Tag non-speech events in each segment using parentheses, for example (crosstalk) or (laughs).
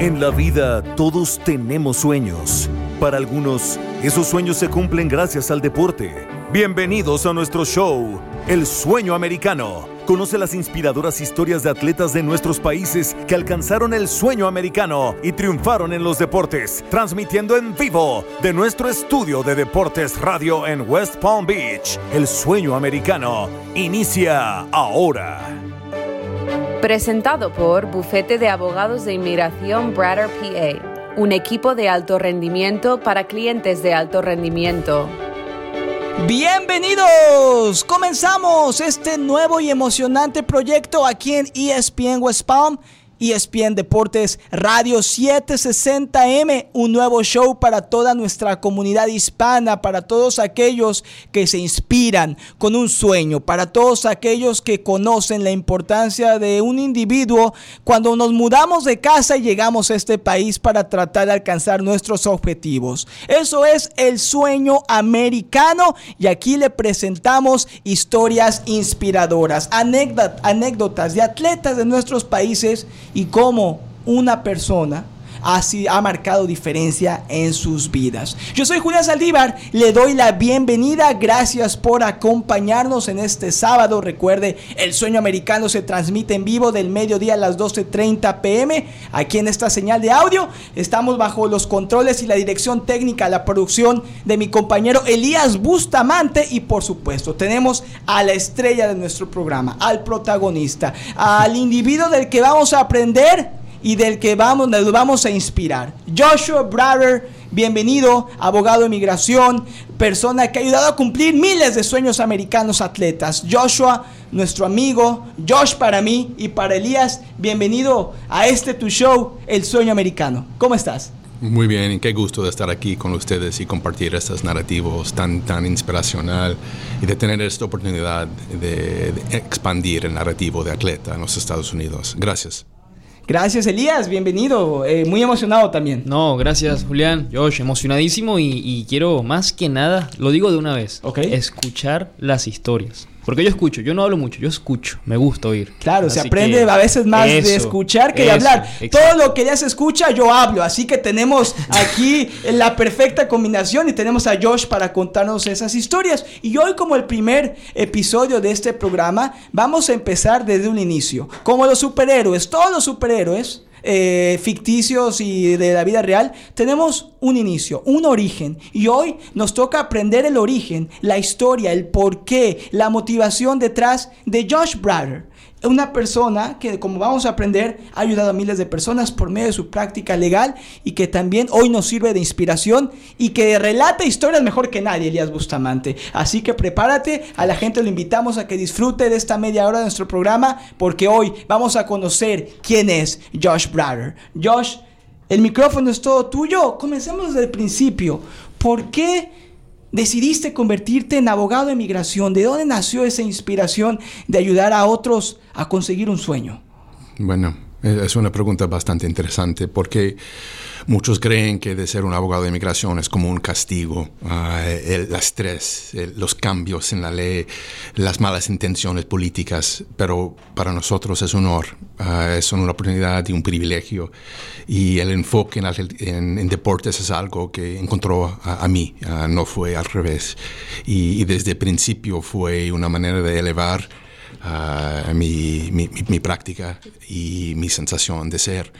En la vida todos tenemos sueños. Para algunos, esos sueños se cumplen gracias al deporte. Bienvenidos a nuestro show, El Sueño Americano. Conoce las inspiradoras historias de atletas de nuestros países que alcanzaron el sueño americano y triunfaron en los deportes, transmitiendo en vivo de nuestro estudio de Deportes Radio en West Palm Beach. El Sueño Americano inicia ahora. Presentado por Bufete de Abogados de Inmigración Brader PA, un equipo de alto rendimiento para clientes de alto rendimiento. Bienvenidos, comenzamos este nuevo y emocionante proyecto aquí en ESPN West Palm ESPN Deportes Radio 760M, un nuevo show para toda nuestra comunidad hispana, para todos aquellos que se inspiran con un sueño, para todos aquellos que conocen la importancia de un individuo cuando nos mudamos de casa y llegamos a este país para tratar de alcanzar nuestros objetivos. Eso es el sueño americano y aquí le presentamos historias inspiradoras, anécdotas de atletas de nuestros países y cómo una persona así ha marcado diferencia en sus vidas. Yo soy Julián Saldívar, le doy la bienvenida, gracias por acompañarnos en este sábado. Recuerde, el sueño americano se transmite en vivo del mediodía a las 12.30 pm aquí en esta señal de audio. Estamos bajo los controles y la dirección técnica, la producción de mi compañero Elías Bustamante y por supuesto tenemos a la estrella de nuestro programa, al protagonista, al individuo del que vamos a aprender y del que vamos, nos vamos a inspirar. Joshua Brader, bienvenido, abogado de migración, persona que ha ayudado a cumplir miles de sueños americanos atletas. Joshua, nuestro amigo, Josh para mí y para Elías, bienvenido a este tu show, El Sueño Americano. ¿Cómo estás? Muy bien, qué gusto de estar aquí con ustedes y compartir estos narrativos tan, tan inspiracional y de tener esta oportunidad de, de expandir el narrativo de atleta en los Estados Unidos. Gracias. Gracias, Elías, bienvenido. Eh, muy emocionado también. No, gracias, Julián. Josh, emocionadísimo y, y, quiero más que nada, lo digo de una vez, okay. escuchar las historias. Porque yo escucho, yo no hablo mucho, yo escucho, me gusta oír. Claro, así se aprende a veces más eso, de escuchar que de hablar. Exacto. Todo lo que ya se escucha, yo hablo. Así que tenemos aquí (laughs) la perfecta combinación y tenemos a Josh para contarnos esas historias. Y hoy, como el primer episodio de este programa, vamos a empezar desde un inicio. Como los superhéroes, todos los superhéroes eh, ficticios y de la vida real, tenemos un inicio, un origen. Y hoy nos toca aprender el origen, la historia, el porqué, la motivación detrás de Josh Brader una persona que, como vamos a aprender, ha ayudado a miles de personas por medio de su práctica legal y que también hoy nos sirve de inspiración y que relata historias mejor que nadie, Elías Bustamante. Así que prepárate, a la gente lo invitamos a que disfrute de esta media hora de nuestro programa porque hoy vamos a conocer quién es Josh Brader. Josh, el micrófono es todo tuyo. Comencemos desde el principio. ¿Por qué? Decidiste convertirte en abogado de migración? ¿De dónde nació esa inspiración de ayudar a otros a conseguir un sueño? Bueno, es una pregunta bastante interesante porque muchos creen que de ser un abogado de inmigración es como un castigo, uh, el, estrés, los cambios en la ley, las malas intenciones políticas, pero para nosotros es un honor, uh, es una oportunidad y un privilegio y el enfoque en, en, en deportes es algo que encontró a, a mí, uh, no fue al revés y, y desde el principio fue una manera de elevar Uh, mi, mi, mi, práctica y mi sensación de ser.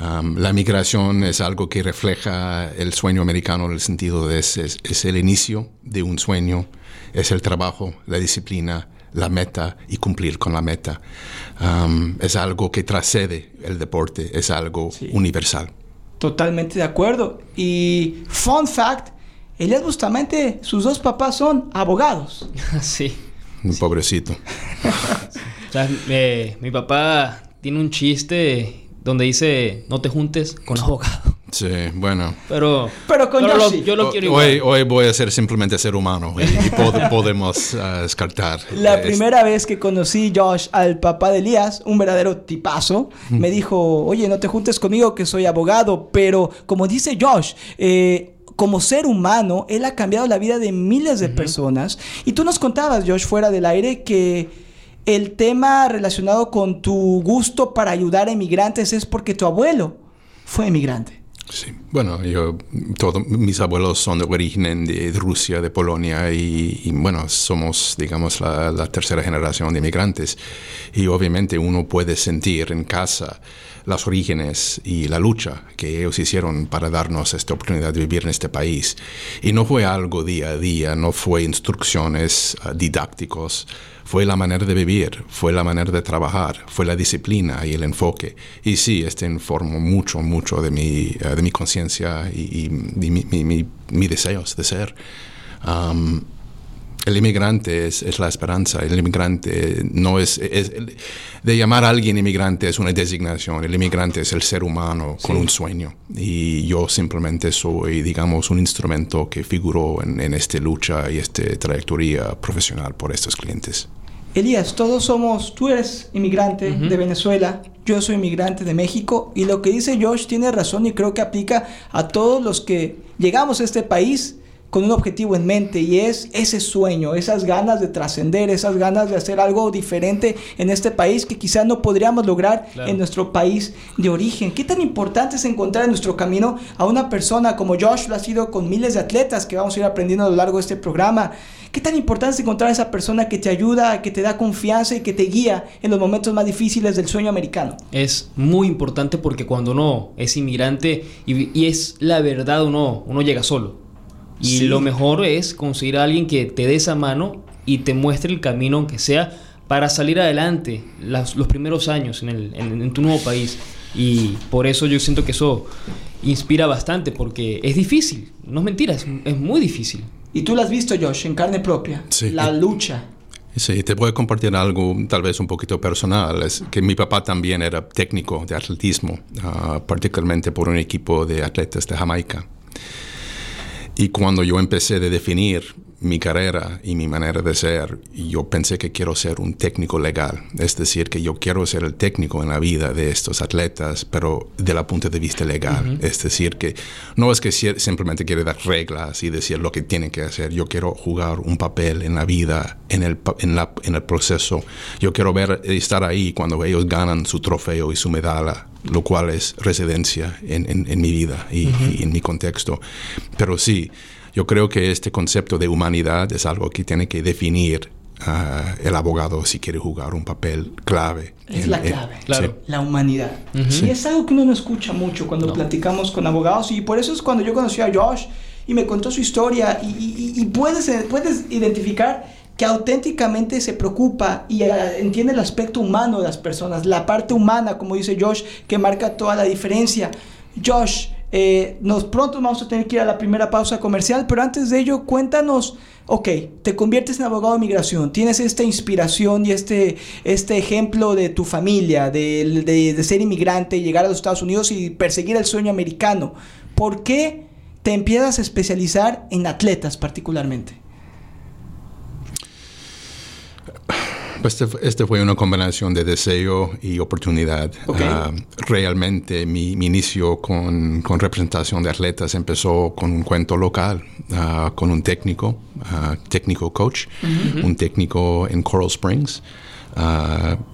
Um, la migración es algo que refleja el sueño americano en el sentido de es, es, es, el inicio de un sueño, es el trabajo, la disciplina, la meta y cumplir con la meta. Um, es algo que trascede el deporte, es algo sí. universal. Totalmente de acuerdo. Y fun fact, Elias Bustamante, sus dos papás son abogados. (laughs) sí. Un pobrecito. (laughs) o sea, eh, mi papá tiene un chiste donde dice, no te juntes con abogado. Sí, bueno. Pero, pero con pero lo, yo lo quiero hoy, hoy, voy a ser simplemente ser humano y, y pod (laughs) podemos uh, descartar. La primera vez que conocí Josh al papá de Elías, un verdadero tipazo, me dijo, oye, no te juntes conmigo que soy abogado, pero como dice Josh, eh, como ser humano, él ha cambiado la vida de miles de uh -huh. personas. Y tú nos contabas, Josh, fuera del aire, que el tema relacionado con tu gusto para ayudar a inmigrantes es porque tu abuelo fue emigrante. Sí, bueno, yo, todos mis abuelos son de origen de, Rusia, de Polonia, y, bueno, somos, digamos, la, la, tercera generación de inmigrantes. Y obviamente uno puede sentir en casa los orígenes y la lucha que ellos hicieron para darnos esta oportunidad de vivir en este país. Y no fue algo día a día, no fue instrucciones uh, didácticos, fue la manera de vivir, fue la manera de trabajar, fue la disciplina y el enfoque. Y sí, este informó mucho, mucho de mi, uh, de mi conciencia y, y, mi, mi, mi, deseos de ser. El inmigrante es, la esperanza, el inmigrante no es, De llamar a alguien inmigrante es una designación, el inmigrante es el ser humano con un sueño. Y yo simplemente soy, digamos, un instrumento que figuró en, esta lucha y esta trayectoria profesional por estos clientes. Elías, todos somos, tú eres inmigrante de Venezuela, yo soy inmigrante de México y lo que dice Josh tiene razón y creo que aplica a todos los que llegamos a este país con un objetivo en mente y es ese sueño, esas ganas de trascender, esas ganas de hacer algo diferente en este país que quizás no podríamos lograr en nuestro país de origen. ¿Qué tan importante es encontrar en nuestro camino a una persona como Josh lo ha sido con miles de atletas que vamos a ir aprendiendo a lo largo de este programa? ¿Qué tan importante es encontrar a esa persona que te ayuda, que te da confianza y que te guía en los momentos más difíciles del sueño americano? Es muy importante porque cuando uno es inmigrante y, y es la verdad, uno, uno llega solo y lo mejor es conseguir a alguien que te dé esa mano y te muestre el camino, aunque sea para salir adelante los primeros años en, el, en, tu nuevo país. Y por eso yo siento que eso inspira bastante, porque es difícil, no es mentira, es, es muy difícil. Y tú lo has visto, Josh, en carne propia, sí. la lucha. Sí, te voy a compartir algo tal vez un poquito personal. Es que mi papá también era técnico de atletismo, uh, particularmente por un equipo de atletas de Jamaica. Y cuando yo empecé a definir mi carrera y mi manera de ser, yo pensé que quiero ser un técnico legal. Es decir, que yo quiero ser el técnico en la vida de estos atletas, pero de la punto de vista legal. Es decir, que no es que simplemente quiero dar reglas y decir lo que tienen que hacer. Yo quiero jugar un papel en la vida, en el, en, la, en el proceso. Yo quiero ver, estar ahí cuando ellos ganan su trofeo y su medalla lo cual es residencia en, en, mi vida y, en mi contexto. Pero sí, yo creo que este concepto de humanidad es algo que tiene que definir ah, el abogado si quiere jugar un papel clave. Es la clave, claro. la humanidad. Y es algo que uno no escucha mucho cuando platicamos con abogados y por eso es cuando yo conocí a Josh y me contó su historia y, y puedes, puedes identificar que auténticamente se preocupa y eh, entiende el aspecto humano de las personas, la parte humana, como dice Josh, que marca toda la diferencia. Josh, eh, nos pronto vamos a tener que ir a la primera pausa comercial, pero antes de ello, cuéntanos, ok, te conviertes en abogado de migración, tienes esta inspiración y este, este ejemplo de tu familia, de, de, de ser inmigrante, llegar a los Estados Unidos y perseguir el sueño americano. ¿Por qué te empiezas a especializar en atletas particularmente? Este, este, fue una combinación de deseo y oportunidad. Ah, realmente mi, inicio con, con, representación de atletas empezó con un cuento local, uh, con un técnico, uh, técnico coach, un técnico en Coral Springs.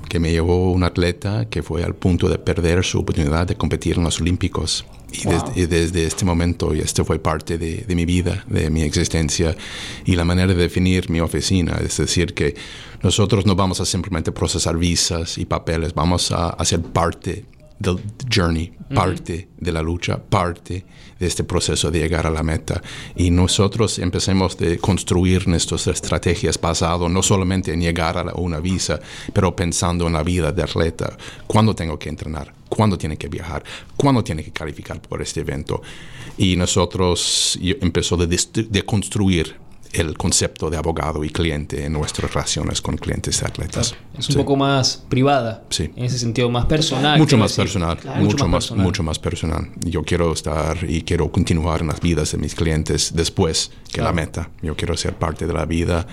que me llevó un atleta que fue al punto de perder su oportunidad de competir en los Olímpicos. Y, desde, este momento, y esto fue parte de, de, mi vida, de mi existencia, y la manera de definir mi oficina, es decir, que nosotros no vamos a simplemente procesar visas y papeles, vamos a hacer parte del journey, parte de la lucha, parte de este proceso de llegar a la meta. Y nosotros empecemos de construir nuestras estrategias basado no solamente en llegar a una visa, pero pensando en la vida de atleta. ¿Cuándo tengo que entrenar? ¿Cuándo tiene que viajar? ¿Cuándo tiene que calificar por este evento? Y nosotros empezó de, de construir el concepto de abogado y cliente en nuestras relaciones con clientes y atletas. Es un poco más privada. Sí. En ese sentido, más personal. Mucho más personal. Mucho, más, mucho más personal. Yo quiero estar y quiero continuar en las vidas de mis clientes después que la meta. Yo quiero ser parte de la vida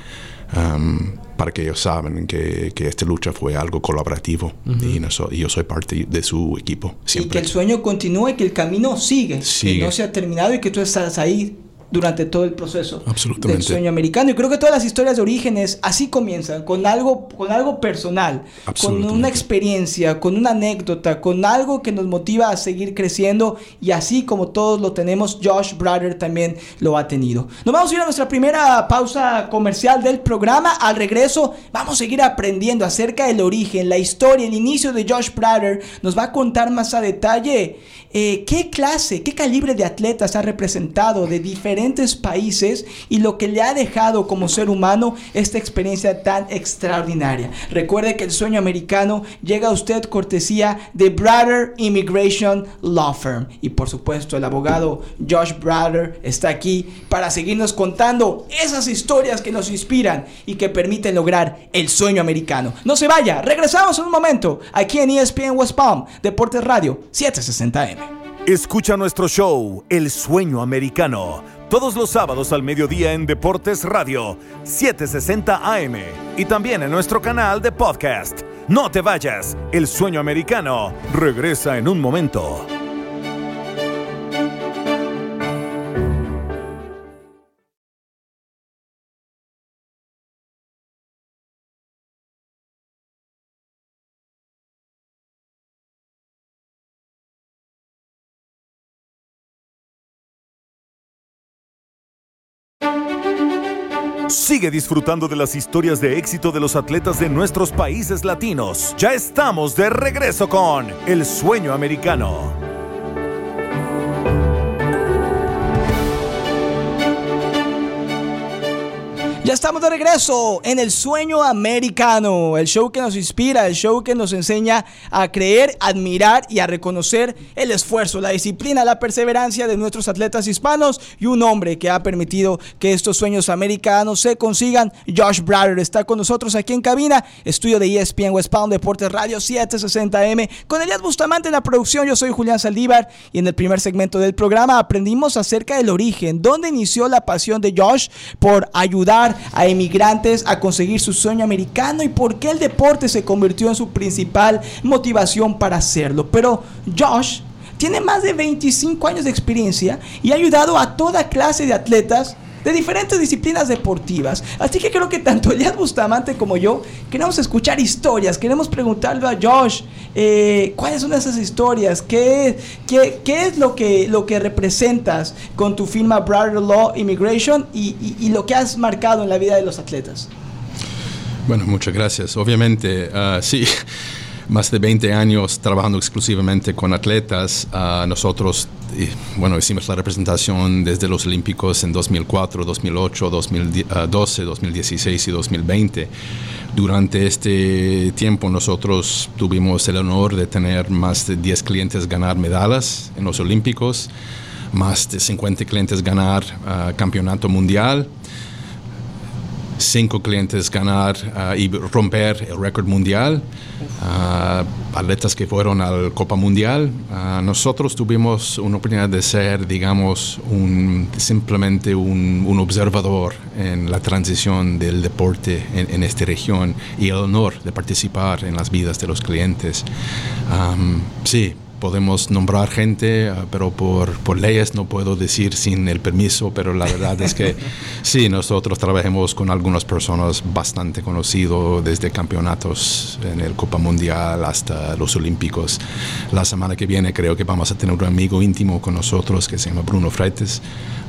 um, para que ellos saben que, que, esta lucha fue algo colaborativo y, yo soy parte de su equipo. Y que el sueño continúe, que el camino sigue, sigue. que no se ha terminado y que tú estás ahí durante todo el proceso del sueño americano. Y creo que todas las historias de orígenes así comienzan, con algo, con algo personal, con una experiencia, con una anécdota, con algo que nos motiva a seguir creciendo. Y así como todos lo tenemos, Josh Brother también lo ha tenido. Nos vamos a ir a nuestra primera pausa comercial del programa. Al regreso vamos a seguir aprendiendo acerca del origen, la historia, el inicio de Josh Brother. Nos va a contar más a detalle eh, qué clase, qué calibre de atletas ha representado de diferentes países y lo que le ha dejado como ser humano esta experiencia tan extraordinaria. Recuerde que el sueño americano llega a usted cortesía de Brother Immigration Law Firm. Y por supuesto el abogado Josh Brother está aquí para seguirnos contando esas historias que nos inspiran y que permiten lograr el sueño americano. No se vaya, regresamos en un momento aquí en ESPN West Palm, Deportes Radio 760M. Escucha nuestro show, El Sueño Americano, todos los sábados al mediodía en Deportes Radio, 760 AM y también en nuestro canal de podcast. No te vayas, El Sueño Americano regresa en un momento. Sigue disfrutando de las historias de éxito de los atletas de nuestros países latinos. Ya estamos de regreso con El Sueño Americano. Ya estamos de regreso en el sueño americano, el show que nos inspira, el show que nos enseña a creer, admirar y a reconocer el esfuerzo, la disciplina, la perseverancia de nuestros atletas hispanos y un hombre que ha permitido que estos sueños americanos se consigan. Josh Brother está con nosotros aquí en cabina, estudio de ESPN West Palm Deportes Radio 760M, con Elias Bustamante en la producción. Yo soy Julián Saldívar y en el primer segmento del programa aprendimos acerca del origen, dónde inició la pasión de Josh por ayudar a inmigrantes a conseguir su sueño americano y por qué el deporte se convirtió en su principal motivación para hacerlo. Pero Josh tiene más de 25 años de experiencia y ha ayudado a toda clase de atletas de diferentes disciplinas deportivas. Así que creo que tanto Elias Bustamante como yo queremos escuchar historias, queremos preguntarle a Josh eh, cuáles son esas historias, qué, es lo que, lo que representas con tu firma Brother Law Immigration y, y, lo que has marcado en la vida de los atletas. Bueno, muchas gracias. Obviamente, uh, sí más de 20 años trabajando exclusivamente con atletas. Uh, nosotros, bueno, hicimos la representación desde los Olímpicos en 2004, 2008, 2012, 2016 y 2020. Durante este tiempo nosotros tuvimos el honor de tener más de 10 clientes ganar medallas en los Olímpicos, más de 50 clientes ganar uh, campeonato mundial cinco clientes ganar uh, y romper el récord mundial, uh, atletas que fueron al Copa Mundial. Uh, nosotros tuvimos una oportunidad de ser, digamos, un, simplemente un, observador en la transición del deporte en, en, esta región y el honor de participar en las vidas de los clientes. Sí, podemos nombrar gente, ah, pero por, por, leyes no puedo decir sin el permiso, pero la verdad es que (laughs) sí, nosotros trabajamos con algunas personas bastante conocidas, desde campeonatos en el Copa Mundial hasta los Olímpicos. La semana que viene creo que vamos a tener un amigo íntimo con nosotros que se llama Bruno Freites,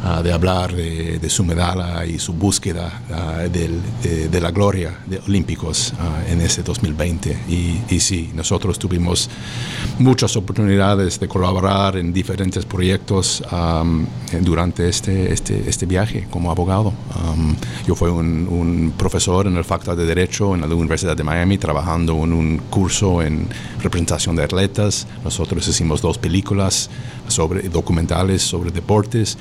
uh, de hablar de, de, su medalla y su búsqueda uh, del, de, de, la gloria de Olímpicos uh, en ese 2020. Y, y sí, nosotros tuvimos muchas oportunidades oportunidades de colaborar en diferentes proyectos um, durante este, este, este, viaje como abogado. Um, yo fui un, un, profesor en el Facultad de Derecho en la Universidad de Miami, trabajando en un curso en representación de atletas. Nosotros hicimos dos películas sobre, documentales sobre deportes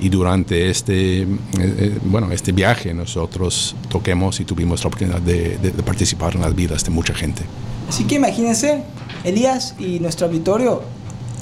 y durante este, eh, eh, bueno, este viaje nosotros toquemos y tuvimos la oportunidad de, de, de participar en las vidas de mucha gente. Así que imagínense Elías y nuestro auditorio,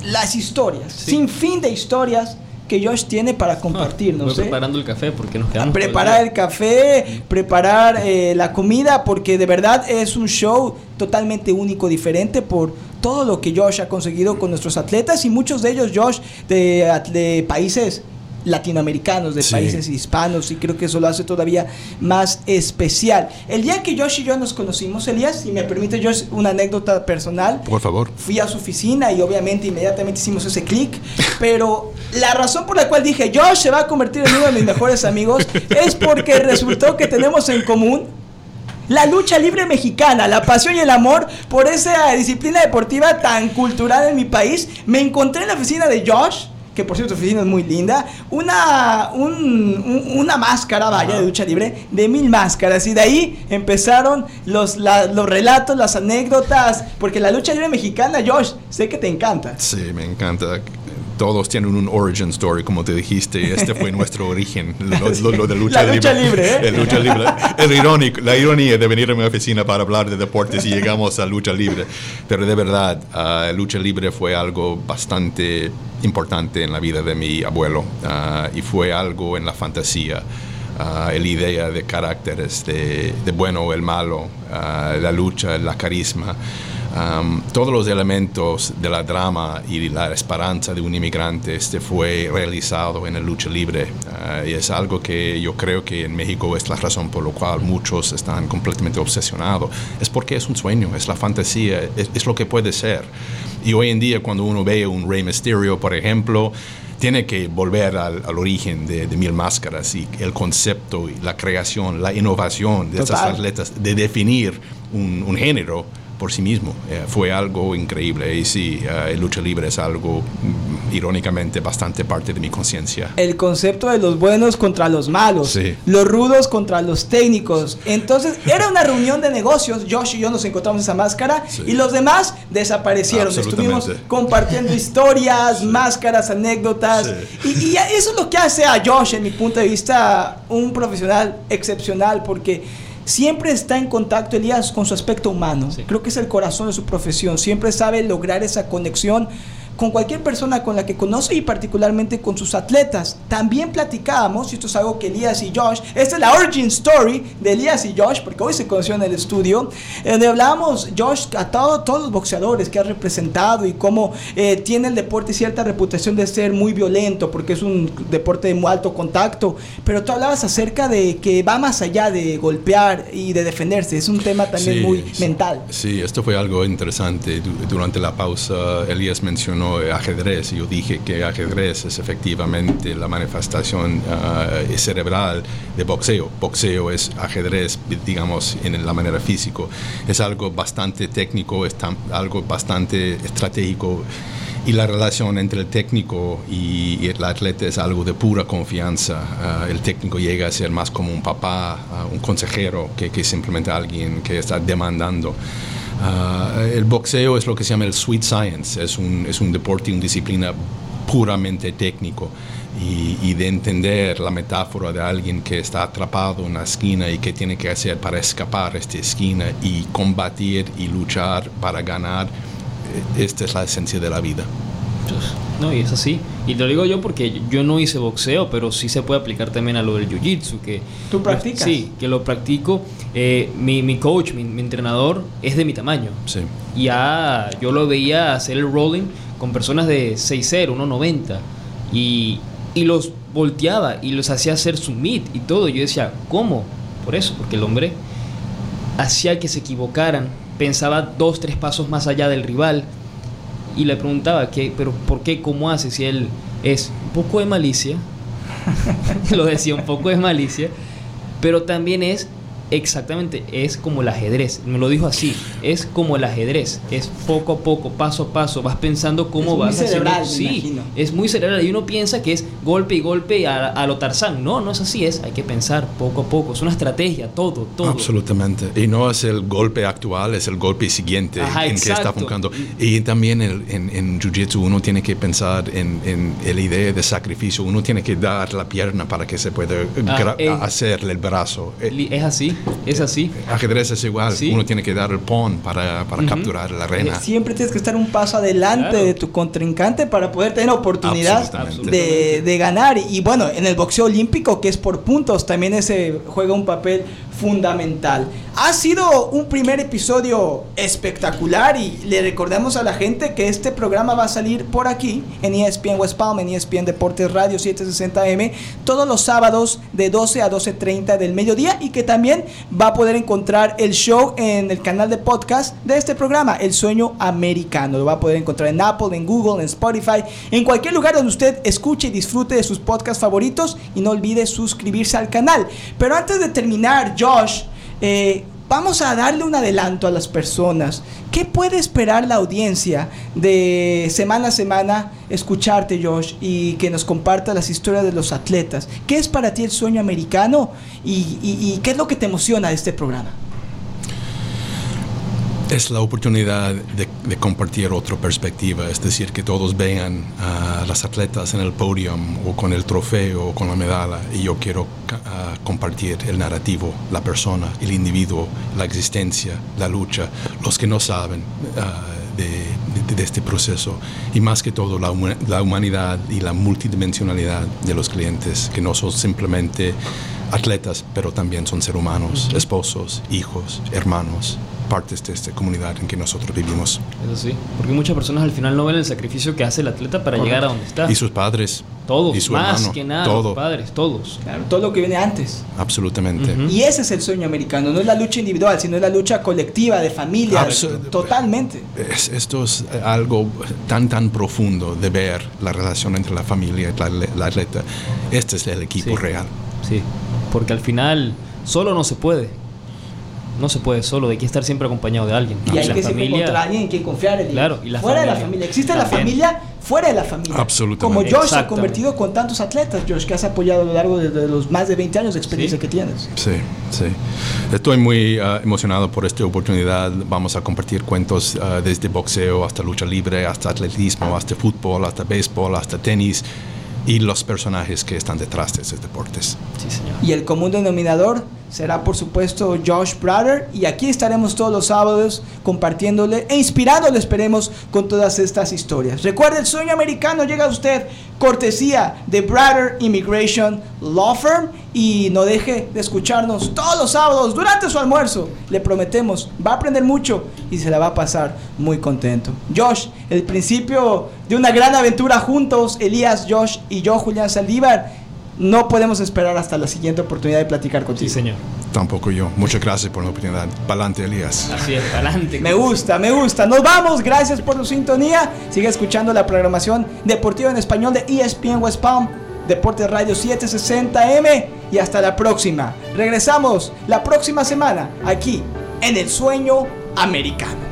las historias, sin fin de historias que Josh tiene para compartir. No, preparando el café porque nos quedamos. Preparar el café, preparar eh, la comida, porque de verdad es un show totalmente único, diferente por todo lo que Josh ha conseguido con nuestros atletas y muchos de ellos, Josh, de, de países latinoamericanos, de países hispanos, y creo que eso lo hace todavía más especial. El día que Josh y yo nos conocimos, Elías, si me permite, Josh, una anécdota personal. Por favor. Fui a su oficina y obviamente inmediatamente hicimos ese clic, pero la razón por la cual dije Josh se va a convertir en uno de mis mejores amigos (laughs) es porque resultó que tenemos en común la lucha libre mexicana, la pasión y el amor por esa disciplina deportiva tan cultural en mi país. Me encontré en la oficina de Josh que por cierto, su oficina es muy linda, una, una máscara, vaya, de lucha libre, de mil máscaras. Y de ahí empezaron los, los relatos, las anécdotas, porque la lucha libre mexicana, Josh, sé que te encanta. Sí, me encanta todos tienen un origin story, como te dijiste. Este fue (laughs) nuestro origen, lo, de lucha la lucha libre. ¿eh? El lucha libre. El irónico, la ironía de venir a mi oficina para hablar de deportes y llegamos a lucha libre. Pero de verdad, uh, lucha libre fue algo bastante importante en la vida de mi abuelo uh, y fue algo en la fantasía. Uh, la idea de caracteres, de, de bueno o el malo, la lucha, la carisma todos los elementos de la drama y la esperanza de un inmigrante este fue realizado en la lucha libre ah, y es algo que yo creo que en México es la razón por la cual muchos están completamente obsesionados. Es porque es un sueño, es la fantasía, es, lo que puede ser. Y hoy en día cuando uno ve un Rey Mysterio, por ejemplo, tiene que volver al, origen de, Mil Máscaras y el concepto y la creación, la innovación de estas atletas, de definir un, un género por sí mismo. Eh, fue algo increíble y sí, eh, el lucha libre es algo mm, irónicamente bastante parte de mi conciencia. El concepto de los buenos contra los malos, los rudos contra los técnicos. Entonces era una reunión de negocios, Josh y yo nos encontramos esa máscara y los demás desaparecieron. Estuvimos compartiendo historias, máscaras, anécdotas y, y eso es lo que hace a Josh, en mi punto de vista, un profesional excepcional porque siempre está en contacto, Elías, con su aspecto humano. Creo que es el corazón de su profesión. Siempre sabe lograr esa conexión con cualquier persona con la que conoce y particularmente con sus atletas. También platicábamos, y esto es algo que Elías y Josh, esta es la origin story de Elías y Josh, porque hoy se conoció en el estudio, donde hablábamos, Josh, a todos los boxeadores que ha representado y cómo eh, tiene el deporte cierta reputación de ser muy violento, porque es un deporte de muy alto contacto, pero tú hablabas acerca de que va más allá de golpear y de defenderse, es un tema también muy mental. Sí, esto fue algo interesante. Durante la pausa, Elías mencionó ajedrez. Yo dije que ajedrez es efectivamente la manifestación ah, cerebral de boxeo. Boxeo es ajedrez, digamos, en la manera físico. Es algo bastante técnico, es algo bastante estratégico y la relación entre el técnico y, el atleta es algo de pura confianza. Ah, el técnico llega a ser más como un papá, ah, un consejero, que, que simplemente alguien que está demandando. Ah, el boxeo es lo que se llama el sweet science, es un, es un deporte, una disciplina puramente técnico y, de entender la metáfora de alguien que está atrapado en una esquina y que tiene que hacer para escapar de esta esquina y combatir y luchar para ganar, eh, esta es la esencia de la vida. No, y es así. Y te lo digo yo porque yo no hice boxeo, pero sí se puede aplicar también a lo del jiu-jitsu. Que, ¿Tú practicas? Sí, que lo practico. Eh, mi, mi, coach, mi, entrenador, es de mi tamaño. Sí. Ya yo lo veía hacer el rolling con personas de 6'0, 1'90. Y, y los volteaba y los hacía hacer su meet y todo. Yo decía, ¿cómo? Por eso, porque el hombre hacía que se equivocaran. Pensaba dos, tres pasos más allá del rival y le preguntaba, ¿qué, ¿pero por qué? ¿Cómo hace? Si él es un poco de malicia, (laughs) lo decía, un poco de malicia, pero también es Exactamente, es como el ajedrez. Me lo dijo así, es como el ajedrez, es poco a poco, paso a paso, vas pensando cómo vas muy cerebral, Sí, es muy cerebral y uno piensa que es golpe y golpe a, a, lo Tarzán. No, no es así, es hay que pensar poco a poco, es una estrategia, todo, todo. Absolutamente. Y no es el golpe actual, es el golpe siguiente en que está funcionando. Y también en, en Jiu-Jitsu uno tiene que pensar en, en, la idea de sacrificio, uno tiene que dar la pierna para que se pueda ah, eh, hacer el brazo. Es así. Es así. Ajedrez es igual. Uno tiene que dar el pawn para, para capturar la reina. Siempre tienes que estar un paso adelante de tu contrincante para poder tener oportunidad de, de, ganar. Y bueno, en el boxeo olímpico, que es por puntos, también ese juega un papel fundamental. Ha sido un primer episodio espectacular y le recordamos a la gente que este programa va a salir por aquí en ESPN West Palm, en ESPN Deportes Radio 760M, todos los sábados de 12 a 12.30 del mediodía y que también va a poder encontrar el show en el canal de podcast de este programa, El Sueño Americano. Lo va a poder encontrar en Apple, en Google, en Spotify, en cualquier lugar donde usted escuche y disfrute de sus podcasts favoritos y no olvide suscribirse al canal. Pero antes de terminar, Josh, eh, vamos a darle un adelanto a las personas. ¿Qué puede esperar la audiencia de semana a semana escucharte, Josh, y que nos comparta las historias de los atletas? ¿Qué es para ti el sueño americano y, y qué es lo que te emociona de este programa? Es la oportunidad de, compartir otra perspectiva, es decir, que todos vean a las atletas en el podio o con el trofeo o con la medalla y yo quiero compartir el narrativo, la persona, el individuo, la existencia, la lucha, los que no saben de, este proceso y más que todo la, la humanidad y la multidimensionalidad de los clientes, que no son simplemente atletas, pero también son seres humanos, esposos, hijos, hermanos, partes de esta comunidad en que nosotros vivimos. Eso sí, porque muchas personas al final no ven el sacrificio que hace el atleta para llegar a donde está. Y sus padres. Todos, y su más que nada, todo. padres, todos. Claro, todo lo que viene antes. Absolutamente. Y ese es el sueño americano, no es la lucha individual, sino es la lucha colectiva, de familia. Totalmente. esto es algo tan, tan profundo de ver la relación entre la familia y la, atleta. Este es el equipo real. Sí, porque al final solo no se puede no se puede solo, hay que estar siempre acompañado de alguien. Y hay que familia, encontrar a alguien en quien confiar. claro, y la fuera de la familia. Existe la familia fuera de la familia. Absolutamente. Como Josh ha convertido con tantos atletas, Josh, que has apoyado a lo largo de, los más de 20 años de experiencia que tienes. Sí, sí. Estoy muy uh, emocionado por esta oportunidad. Vamos a compartir cuentos uh, desde boxeo hasta lucha libre, hasta atletismo, hasta fútbol, hasta béisbol, hasta tenis y los personajes que están detrás de esos deportes. Sí, señor. Y el común denominador será por supuesto Josh Brother y aquí estaremos todos los sábados compartiéndole e inspirándole esperemos con todas estas historias. Recuerde, el sueño americano llega a usted cortesía de Brother Immigration Law Firm y no deje de escucharnos todos los sábados durante su almuerzo. Le prometemos, va a aprender mucho y se la va a pasar muy contento. Josh, el principio de una gran aventura juntos, Elías, Josh y yo, Julián Saldívar no podemos esperar hasta la siguiente oportunidad de platicar contigo. Sí, señor. Tampoco yo. Muchas gracias por la oportunidad. Pa'lante, Elías. Así es, pa'lante. Me gusta, me gusta. Nos vamos. Gracias por tu sintonía. Sigue escuchando la programación deportiva en español de ESPN West Palm, Deportes Radio 760M. Y hasta la próxima. Regresamos la próxima semana aquí en El Sueño Americano.